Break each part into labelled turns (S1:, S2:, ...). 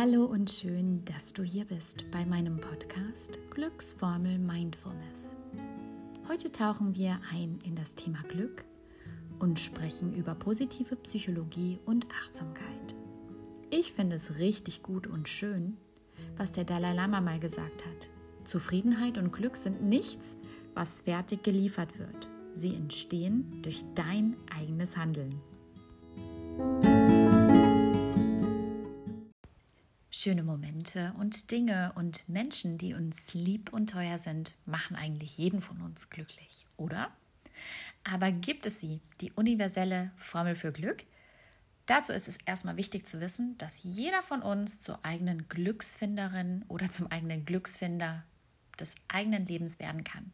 S1: Hallo und schön, dass du hier bist bei meinem Podcast Glücksformel Mindfulness. Heute tauchen wir ein in das Thema Glück und sprechen über positive Psychologie und Achtsamkeit. Ich finde es richtig gut und schön, was der Dalai Lama mal gesagt hat. Zufriedenheit und Glück sind nichts, was fertig geliefert wird. Sie entstehen durch dein eigenes Handeln. Schöne Momente und Dinge und Menschen, die uns lieb und teuer sind, machen eigentlich jeden von uns glücklich, oder? Aber gibt es sie, die universelle Formel für Glück? Dazu ist es erstmal wichtig zu wissen, dass jeder von uns zur eigenen Glücksfinderin oder zum eigenen Glücksfinder des eigenen Lebens werden kann.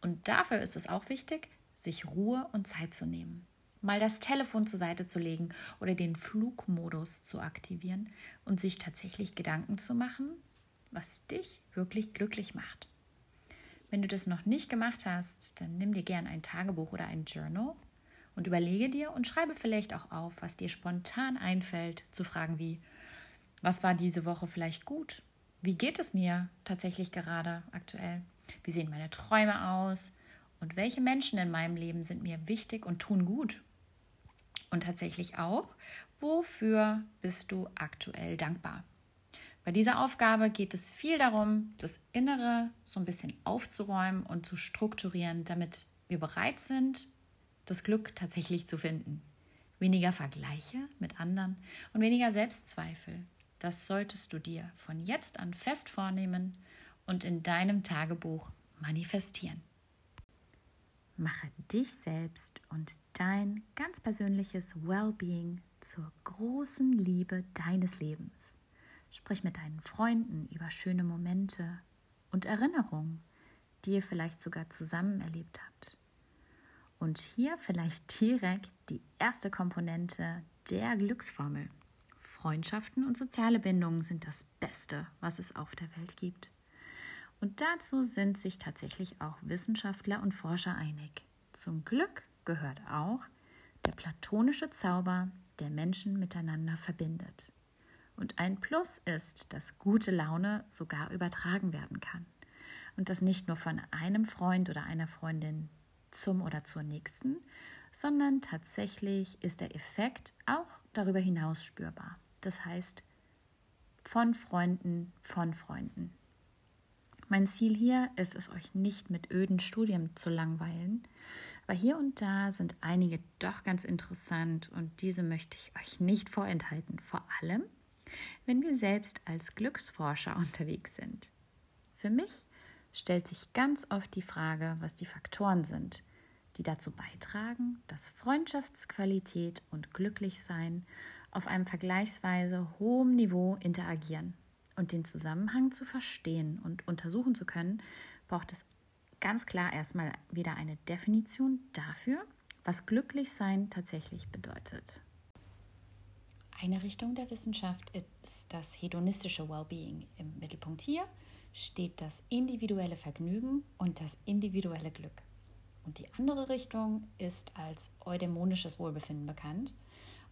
S1: Und dafür ist es auch wichtig, sich Ruhe und Zeit zu nehmen mal das Telefon zur Seite zu legen oder den Flugmodus zu aktivieren und sich tatsächlich Gedanken zu machen, was dich wirklich glücklich macht. Wenn du das noch nicht gemacht hast, dann nimm dir gern ein Tagebuch oder ein Journal und überlege dir und schreibe vielleicht auch auf, was dir spontan einfällt, zu Fragen wie, was war diese Woche vielleicht gut? Wie geht es mir tatsächlich gerade aktuell? Wie sehen meine Träume aus? Und welche Menschen in meinem Leben sind mir wichtig und tun gut? Und tatsächlich auch, wofür bist du aktuell dankbar? Bei dieser Aufgabe geht es viel darum, das Innere so ein bisschen aufzuräumen und zu strukturieren, damit wir bereit sind, das Glück tatsächlich zu finden. Weniger Vergleiche mit anderen und weniger Selbstzweifel. Das solltest du dir von jetzt an fest vornehmen und in deinem Tagebuch manifestieren. Mache dich selbst und dein ganz persönliches Wellbeing zur großen Liebe deines Lebens. Sprich mit deinen Freunden über schöne Momente und Erinnerungen, die ihr vielleicht sogar zusammen erlebt habt. Und hier vielleicht direkt die erste Komponente der Glücksformel. Freundschaften und soziale Bindungen sind das Beste, was es auf der Welt gibt. Und dazu sind sich tatsächlich auch Wissenschaftler und Forscher einig. Zum Glück gehört auch der platonische Zauber, der Menschen miteinander verbindet. Und ein Plus ist, dass gute Laune sogar übertragen werden kann. Und das nicht nur von einem Freund oder einer Freundin zum oder zur nächsten, sondern tatsächlich ist der Effekt auch darüber hinaus spürbar. Das heißt, von Freunden, von Freunden. Mein Ziel hier ist es, euch nicht mit öden Studien zu langweilen, aber hier und da sind einige doch ganz interessant und diese möchte ich euch nicht vorenthalten, vor allem, wenn wir selbst als Glücksforscher unterwegs sind. Für mich stellt sich ganz oft die Frage, was die Faktoren sind, die dazu beitragen, dass Freundschaftsqualität und Glücklichsein auf einem vergleichsweise hohen Niveau interagieren. Und den Zusammenhang zu verstehen und untersuchen zu können, braucht es ganz klar erstmal wieder eine Definition dafür, was Glücklichsein tatsächlich bedeutet. Eine Richtung der Wissenschaft ist das hedonistische Wellbeing. Im Mittelpunkt hier steht das individuelle Vergnügen und das individuelle Glück. Und die andere Richtung ist als eudämonisches Wohlbefinden bekannt.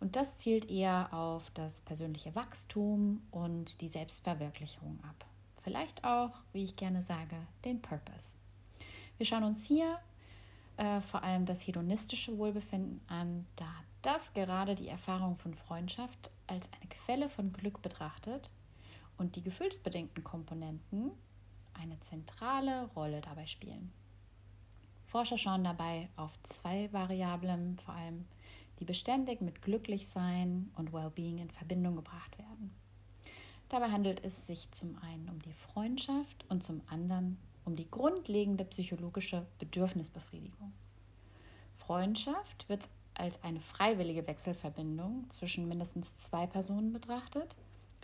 S1: Und das zielt eher auf das persönliche Wachstum und die Selbstverwirklichung ab. Vielleicht auch, wie ich gerne sage, den Purpose. Wir schauen uns hier äh, vor allem das hedonistische Wohlbefinden an, da das gerade die Erfahrung von Freundschaft als eine Quelle von Glück betrachtet und die gefühlsbedingten Komponenten eine zentrale Rolle dabei spielen. Forscher schauen dabei auf zwei Variablen, vor allem die beständig mit Glücklichsein und Wellbeing in Verbindung gebracht werden. Dabei handelt es sich zum einen um die Freundschaft und zum anderen um die grundlegende psychologische Bedürfnisbefriedigung. Freundschaft wird als eine freiwillige Wechselverbindung zwischen mindestens zwei Personen betrachtet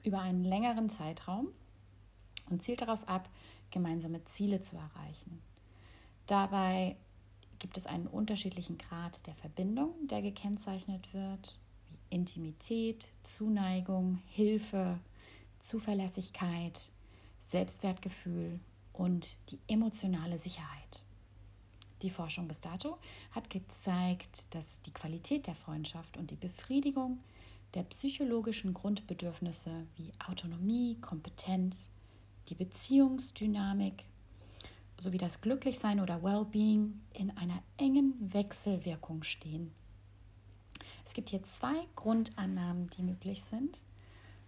S1: über einen längeren Zeitraum und zielt darauf ab, gemeinsame Ziele zu erreichen. Dabei gibt es einen unterschiedlichen Grad der Verbindung, der gekennzeichnet wird, wie Intimität, Zuneigung, Hilfe, Zuverlässigkeit, Selbstwertgefühl und die emotionale Sicherheit. Die Forschung bis dato hat gezeigt, dass die Qualität der Freundschaft und die Befriedigung der psychologischen Grundbedürfnisse wie Autonomie, Kompetenz, die Beziehungsdynamik sowie das Glücklichsein oder Wellbeing in einer engen Wechselwirkung stehen. Es gibt hier zwei Grundannahmen, die möglich sind.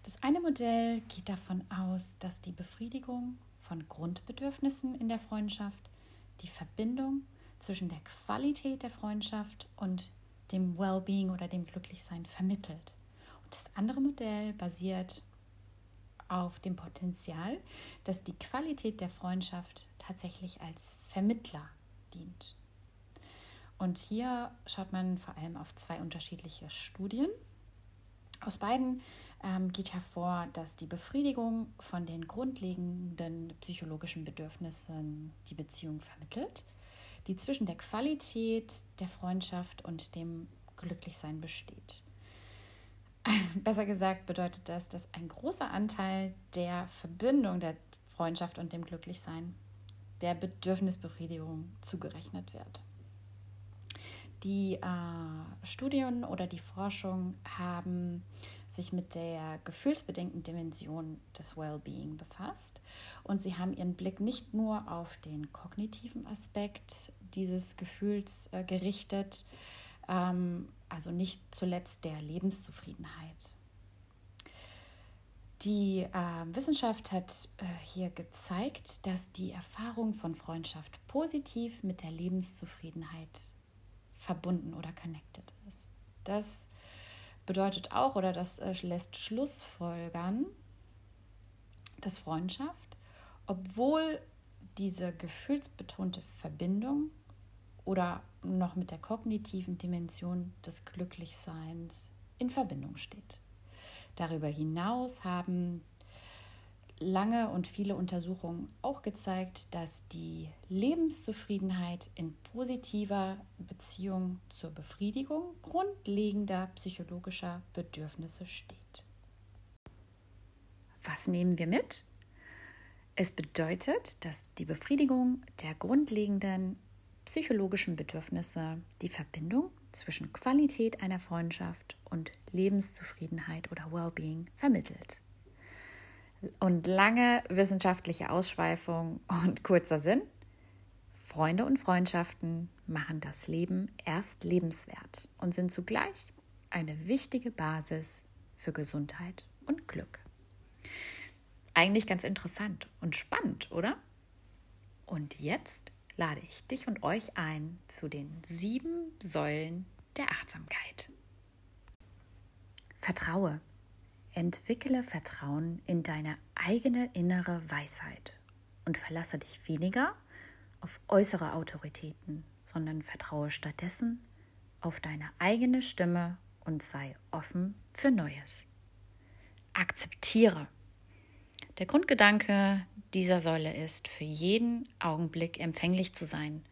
S1: Das eine Modell geht davon aus, dass die Befriedigung von Grundbedürfnissen in der Freundschaft die Verbindung zwischen der Qualität der Freundschaft und dem Wellbeing oder dem Glücklichsein vermittelt. Und das andere Modell basiert auf dem Potenzial, dass die Qualität der Freundschaft tatsächlich als Vermittler dient. Und hier schaut man vor allem auf zwei unterschiedliche Studien. Aus beiden ähm, geht hervor, dass die Befriedigung von den grundlegenden psychologischen Bedürfnissen die Beziehung vermittelt, die zwischen der Qualität der Freundschaft und dem Glücklichsein besteht. Besser gesagt bedeutet das, dass ein großer Anteil der Verbindung der Freundschaft und dem Glücklichsein der Bedürfnisbefriedigung zugerechnet wird. Die äh, Studien oder die Forschung haben sich mit der gefühlsbedingten Dimension des Wellbeing befasst und sie haben ihren Blick nicht nur auf den kognitiven Aspekt dieses Gefühls äh, gerichtet, also nicht zuletzt der Lebenszufriedenheit. Die äh, Wissenschaft hat äh, hier gezeigt, dass die Erfahrung von Freundschaft positiv mit der Lebenszufriedenheit verbunden oder connected ist. Das bedeutet auch oder das äh, lässt Schlussfolgern, dass Freundschaft, obwohl diese gefühlsbetonte Verbindung oder noch mit der kognitiven Dimension des Glücklichseins in Verbindung steht. Darüber hinaus haben lange und viele Untersuchungen auch gezeigt, dass die Lebenszufriedenheit in positiver Beziehung zur Befriedigung grundlegender psychologischer Bedürfnisse steht. Was nehmen wir mit? Es bedeutet, dass die Befriedigung der grundlegenden psychologischen Bedürfnisse die Verbindung zwischen Qualität einer Freundschaft und Lebenszufriedenheit oder Wellbeing vermittelt. Und lange wissenschaftliche Ausschweifung und kurzer Sinn. Freunde und Freundschaften machen das Leben erst lebenswert und sind zugleich eine wichtige Basis für Gesundheit und Glück. Eigentlich ganz interessant und spannend, oder? Und jetzt lade ich dich und euch ein zu den sieben Säulen der Achtsamkeit. Vertraue. Entwickle Vertrauen in deine eigene innere Weisheit und verlasse dich weniger auf äußere Autoritäten, sondern vertraue stattdessen auf deine eigene Stimme und sei offen für Neues. Akzeptiere. Der Grundgedanke dieser Säule ist, für jeden Augenblick empfänglich zu sein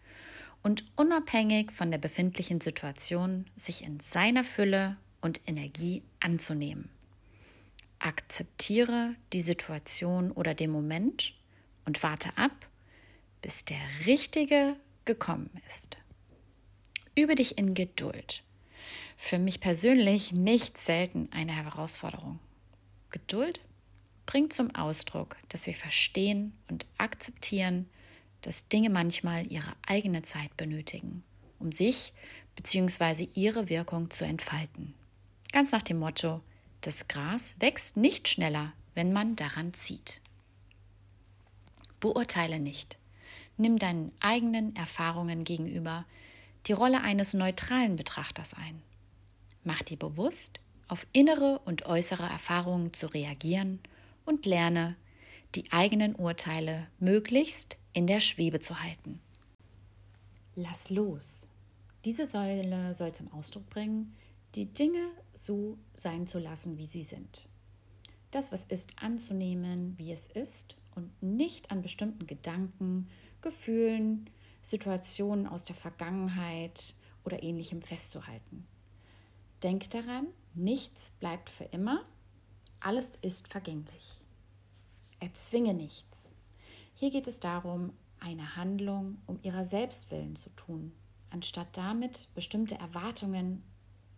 S1: und unabhängig von der befindlichen Situation sich in seiner Fülle und Energie anzunehmen. Akzeptiere die Situation oder den Moment und warte ab, bis der Richtige gekommen ist. Übe dich in Geduld. Für mich persönlich nicht selten eine Herausforderung. Geduld bringt zum Ausdruck, dass wir verstehen und akzeptieren, dass Dinge manchmal ihre eigene Zeit benötigen, um sich bzw. ihre Wirkung zu entfalten. Ganz nach dem Motto, das Gras wächst nicht schneller, wenn man daran zieht. Beurteile nicht. Nimm deinen eigenen Erfahrungen gegenüber die Rolle eines neutralen Betrachters ein. Mach dir bewusst, auf innere und äußere Erfahrungen zu reagieren und lerne, die eigenen Urteile möglichst in der Schwebe zu halten. Lass los. Diese Säule soll zum Ausdruck bringen, die Dinge so sein zu lassen, wie sie sind. Das, was ist, anzunehmen, wie es ist und nicht an bestimmten Gedanken, Gefühlen, Situationen aus der Vergangenheit oder ähnlichem festzuhalten. Denk daran, nichts bleibt für immer, alles ist vergänglich. Erzwinge nichts. Hier geht es darum, eine Handlung um ihrer selbst willen zu tun, anstatt damit bestimmte Erwartungen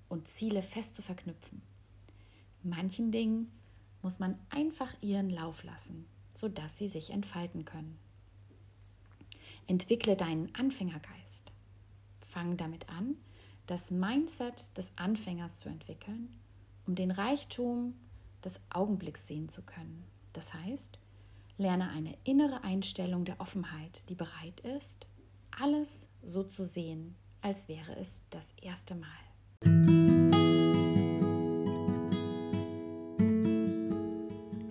S1: und Ziele fest zu verknüpfen. manchen Dingen muss man einfach ihren Lauf lassen, sodass sie sich entfalten können. Entwickle deinen Anfängergeist. Fang damit an, das Mindset des Anfängers zu entwickeln, um den Reichtum des Augenblicks sehen zu können. Das heißt, lerne eine innere Einstellung der Offenheit, die bereit ist, alles so zu sehen, als wäre es das erste Mal.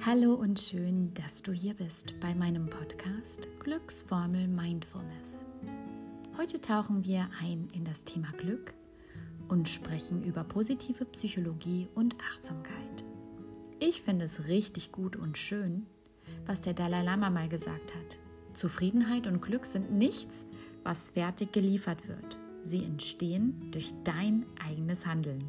S1: Hallo und schön, dass du hier bist bei meinem Podcast Glücksformel Mindfulness. Heute tauchen wir ein in das Thema Glück und sprechen über positive Psychologie und Achtsamkeit. Ich finde es richtig gut und schön, was der Dalai Lama mal gesagt hat. Zufriedenheit und Glück sind nichts, was fertig geliefert wird. Sie entstehen durch dein eigenes Handeln.